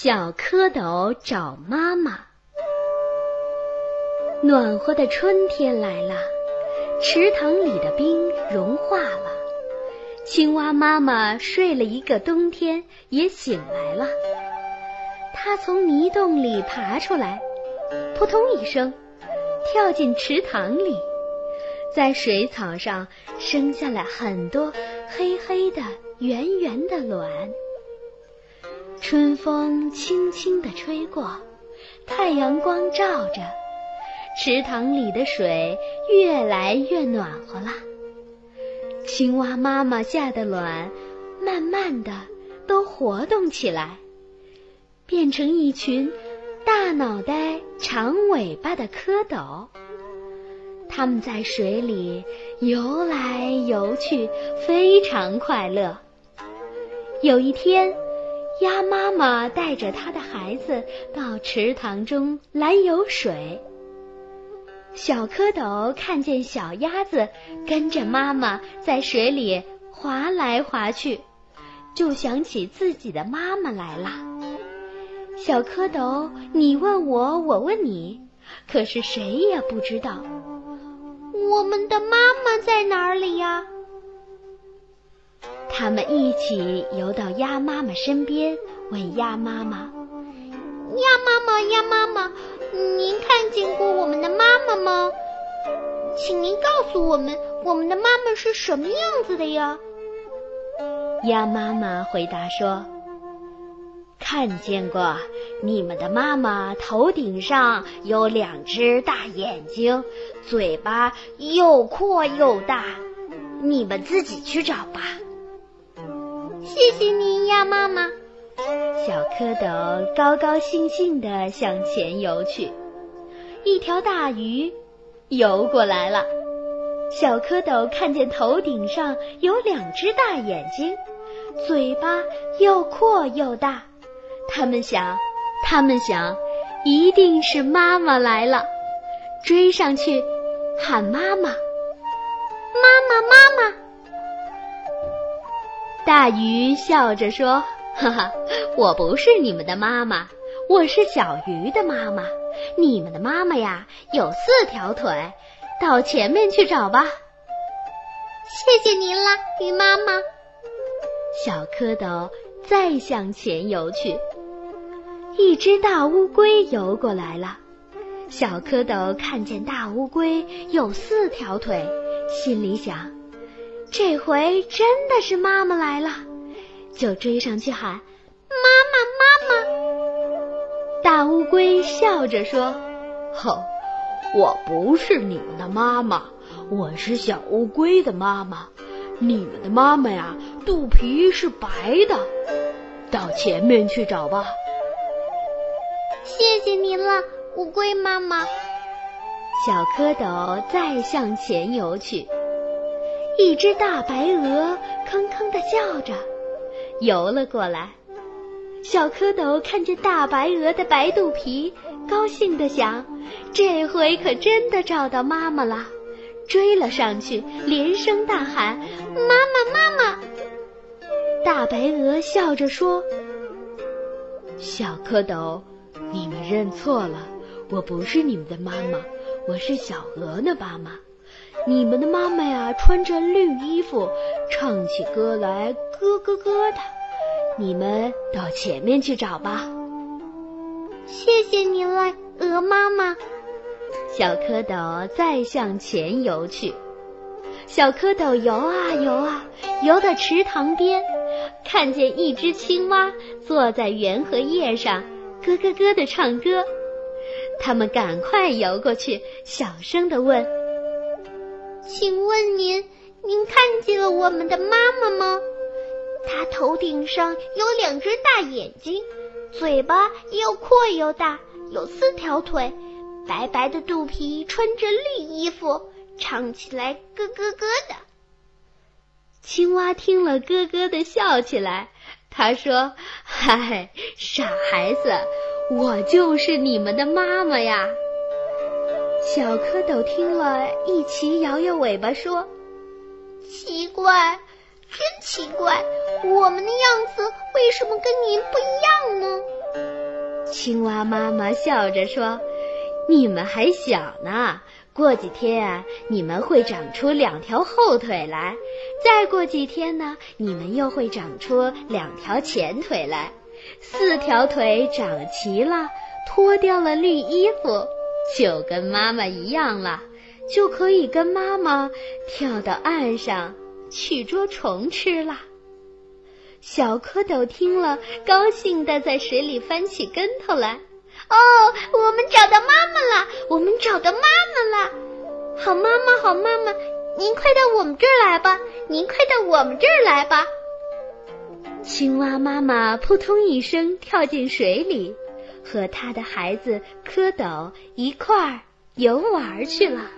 小蝌蚪找妈妈。暖和的春天来了，池塘里的冰融化了，青蛙妈妈睡了一个冬天，也醒来了。它从泥洞里爬出来，扑通一声，跳进池塘里，在水草上生下了很多黑黑的、圆圆的卵。春风轻轻地吹过，太阳光照着，池塘里的水越来越暖和了。青蛙妈妈下的卵，慢慢的都活动起来，变成一群大脑袋、长尾巴的蝌蚪。它们在水里游来游去，非常快乐。有一天。鸭妈妈带着它的孩子到池塘中来游水。小蝌蚪看见小鸭子跟着妈妈在水里划来划去，就想起自己的妈妈来了。小蝌蚪，你问我，我问你，可是谁也不知道我们的妈妈在哪里呀？他们一起游到鸭妈妈身边，问鸭妈妈：“鸭妈妈，鸭妈妈，您看见过我们的妈妈吗？请您告诉我们，我们的妈妈是什么样子的呀？”鸭妈妈回答说：“看见过，你们的妈妈头顶上有两只大眼睛，嘴巴又阔又大，你们自己去找吧。”谢谢您，鸭妈妈。小蝌蚪高高兴兴地向前游去。一条大鱼游过来了。小蝌蚪看见头顶上有两只大眼睛，嘴巴又阔又大。他们想，他们想，一定是妈妈来了。追上去喊妈妈，妈妈，妈妈。大鱼笑着说：“哈哈，我不是你们的妈妈，我是小鱼的妈妈。你们的妈妈呀，有四条腿，到前面去找吧。”谢谢您了，鱼妈妈。小蝌蚪再向前游去，一只大乌龟游过来了。小蝌蚪看见大乌龟有四条腿，心里想。这回真的是妈妈来了，就追上去喊：“妈妈，妈妈！”大乌龟笑着说：“哼，我不是你们的妈妈，我是小乌龟的妈妈。你们的妈妈呀，肚皮是白的，到前面去找吧。”谢谢您了，乌龟妈妈。小蝌蚪再向前游去。一只大白鹅吭吭的叫着，游了过来。小蝌蚪看见大白鹅的白肚皮，高兴的想：这回可真的找到妈妈了。追了上去，连声大喊：“妈妈，妈妈！”大白鹅笑着说：“小蝌蚪，你们认错了，我不是你们的妈妈，我是小鹅的妈妈。”你们的妈妈呀，穿着绿衣服，唱起歌来咯咯咯的。你们到前面去找吧。谢谢您了，鹅妈妈。小蝌蚪再向前游去。小蝌蚪游啊游啊，游到池塘边，看见一只青蛙坐在圆荷叶上，咯咯咯的唱歌。他们赶快游过去，小声的问。请问您，您看见了我们的妈妈吗？她头顶上有两只大眼睛，嘴巴又阔又大，有四条腿，白白的肚皮，穿着绿衣服，唱起来咯咯咯的。青蛙听了，咯咯的笑起来。他说：“ 嗨，傻孩子，我就是你们的妈妈呀。”小蝌蚪听了一齐摇摇尾巴说：“奇怪，真奇怪，我们的样子为什么跟您不一样呢？青蛙妈妈笑着说：“你们还小呢，过几天啊，你们会长出两条后腿来；再过几天呢，你们又会长出两条前腿来。四条腿长齐了，脱掉了绿衣服，就跟妈妈一样了，就可以跟妈妈跳到岸上。”去捉虫吃了。小蝌蚪听了，高兴的在水里翻起跟头来。哦，我们找到妈妈了！我们找到妈妈了！好妈妈，好妈妈，您快到我们这儿来吧！您快到我们这儿来吧！青蛙妈妈扑通一声跳进水里，和他的孩子蝌蚪一块儿游玩去了。